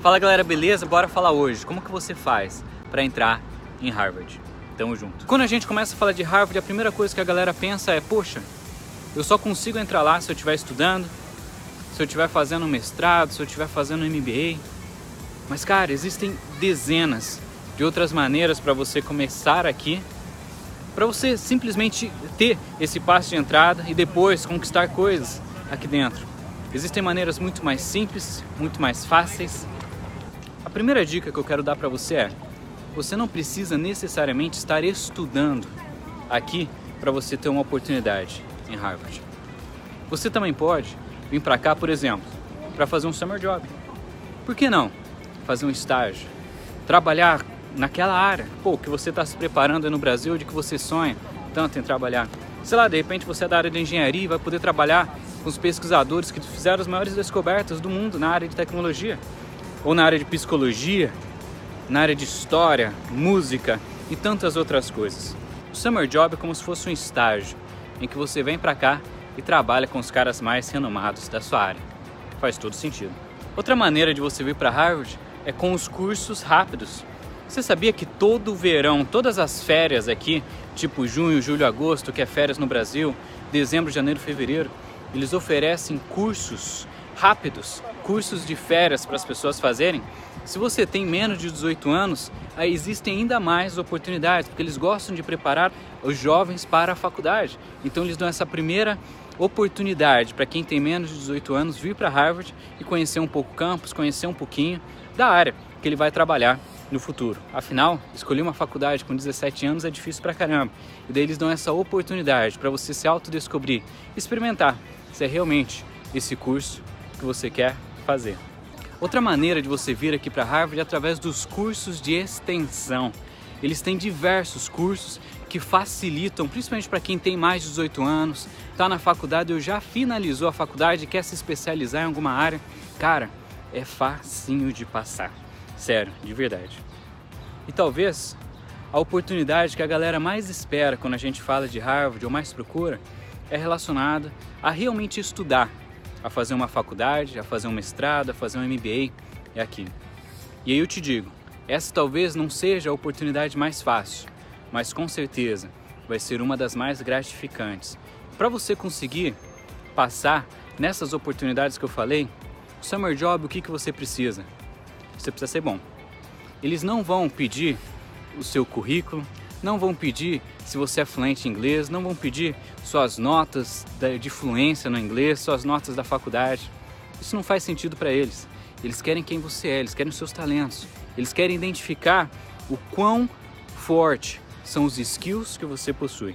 Fala galera, beleza? Bora falar hoje. Como que você faz para entrar em Harvard? Tamo junto. Quando a gente começa a falar de Harvard, a primeira coisa que a galera pensa é: poxa, eu só consigo entrar lá se eu estiver estudando, se eu estiver fazendo um mestrado, se eu estiver fazendo um MBA. Mas cara, existem dezenas de outras maneiras para você começar aqui, para você simplesmente ter esse passo de entrada e depois conquistar coisas aqui dentro. Existem maneiras muito mais simples, muito mais fáceis a primeira dica que eu quero dar para você é: você não precisa necessariamente estar estudando aqui para você ter uma oportunidade em Harvard. Você também pode vir para cá, por exemplo, para fazer um summer job. Por que não? Fazer um estágio, trabalhar naquela área, pô, que você está se preparando no Brasil, de que você sonha tanto em trabalhar. Sei lá, de repente você é da área de engenharia e vai poder trabalhar com os pesquisadores que fizeram as maiores descobertas do mundo na área de tecnologia ou na área de psicologia, na área de história, música e tantas outras coisas. O Summer Job é como se fosse um estágio em que você vem para cá e trabalha com os caras mais renomados da sua área. Faz todo sentido. Outra maneira de você vir para Harvard é com os cursos rápidos. Você sabia que todo verão, todas as férias aqui, tipo junho, julho, agosto, que é férias no Brasil, dezembro, janeiro, fevereiro, eles oferecem cursos rápidos, cursos de férias para as pessoas fazerem. Se você tem menos de 18 anos, existem ainda mais oportunidades, porque eles gostam de preparar os jovens para a faculdade. Então eles dão essa primeira oportunidade para quem tem menos de 18 anos vir para Harvard e conhecer um pouco o campus, conhecer um pouquinho da área que ele vai trabalhar no futuro. Afinal, escolher uma faculdade com 17 anos é difícil pra caramba. E daí eles dão essa oportunidade para você se autodescobrir, experimentar se é realmente esse curso que você quer fazer. Outra maneira de você vir aqui para Harvard é através dos cursos de extensão. Eles têm diversos cursos que facilitam, principalmente para quem tem mais de 18 anos, está na faculdade ou já finalizou a faculdade quer se especializar em alguma área. Cara, é facinho de passar. Sério, de verdade. E talvez a oportunidade que a galera mais espera quando a gente fala de Harvard ou mais procura é relacionada a realmente estudar a fazer uma faculdade, a fazer um mestrado, a fazer um MBA, é aqui. E aí eu te digo, essa talvez não seja a oportunidade mais fácil, mas com certeza vai ser uma das mais gratificantes. Para você conseguir passar nessas oportunidades que eu falei, o Summer Job, o que, que você precisa? Você precisa ser bom. Eles não vão pedir o seu currículo, não vão pedir se você é fluente em inglês, não vão pedir suas notas de fluência no inglês, suas notas da faculdade. Isso não faz sentido para eles. Eles querem quem você é, eles querem os seus talentos. Eles querem identificar o quão forte são os skills que você possui.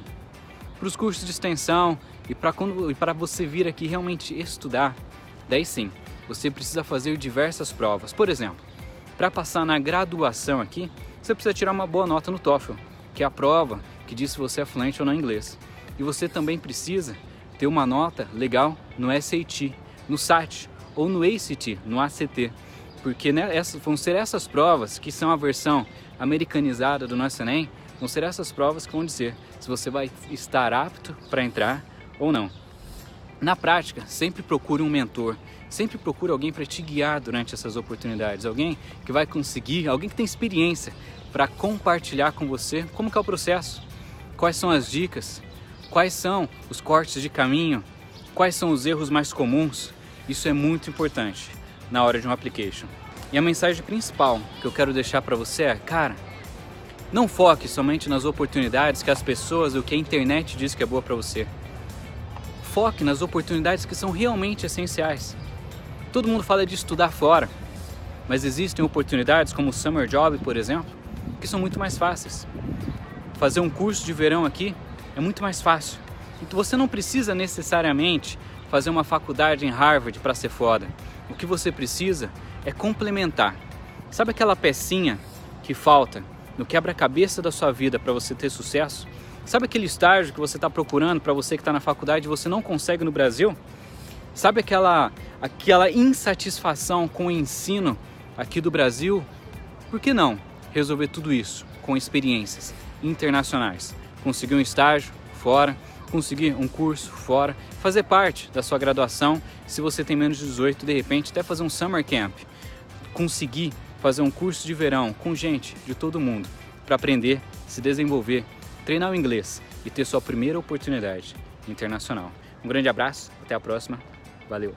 Para os cursos de extensão e para você vir aqui realmente estudar, daí sim, você precisa fazer diversas provas. Por exemplo, para passar na graduação aqui, você precisa tirar uma boa nota no TOEFL que é a prova que diz se você é fluente ou não em inglês. E você também precisa ter uma nota legal no SAT, no SAT ou no ACT, no ACT, porque né, essas, vão ser essas provas que são a versão americanizada do nosso Enem, vão ser essas provas que vão dizer se você vai estar apto para entrar ou não. Na prática, sempre procure um mentor, sempre procure alguém para te guiar durante essas oportunidades, alguém que vai conseguir, alguém que tem experiência para compartilhar com você como é o processo, quais são as dicas, quais são os cortes de caminho, quais são os erros mais comuns. Isso é muito importante na hora de um application. E a mensagem principal que eu quero deixar para você é, cara, não foque somente nas oportunidades que as pessoas, o que a internet diz que é boa para você. Foque nas oportunidades que são realmente essenciais. Todo mundo fala de estudar fora, mas existem oportunidades como o Summer Job, por exemplo, que são muito mais fáceis. Fazer um curso de verão aqui é muito mais fácil. Então você não precisa necessariamente fazer uma faculdade em Harvard para ser foda. O que você precisa é complementar. Sabe aquela pecinha que falta no quebra-cabeça da sua vida para você ter sucesso? Sabe aquele estágio que você está procurando para você que está na faculdade e você não consegue no Brasil? Sabe aquela, aquela insatisfação com o ensino aqui do Brasil? Por que não? resolver tudo isso com experiências internacionais. Conseguir um estágio fora, conseguir um curso fora, fazer parte da sua graduação. Se você tem menos de 18, de repente até fazer um summer camp. conseguir fazer um curso de verão com gente de todo mundo para aprender, se desenvolver, treinar o inglês e ter sua primeira oportunidade internacional. Um grande abraço, até a próxima, valeu!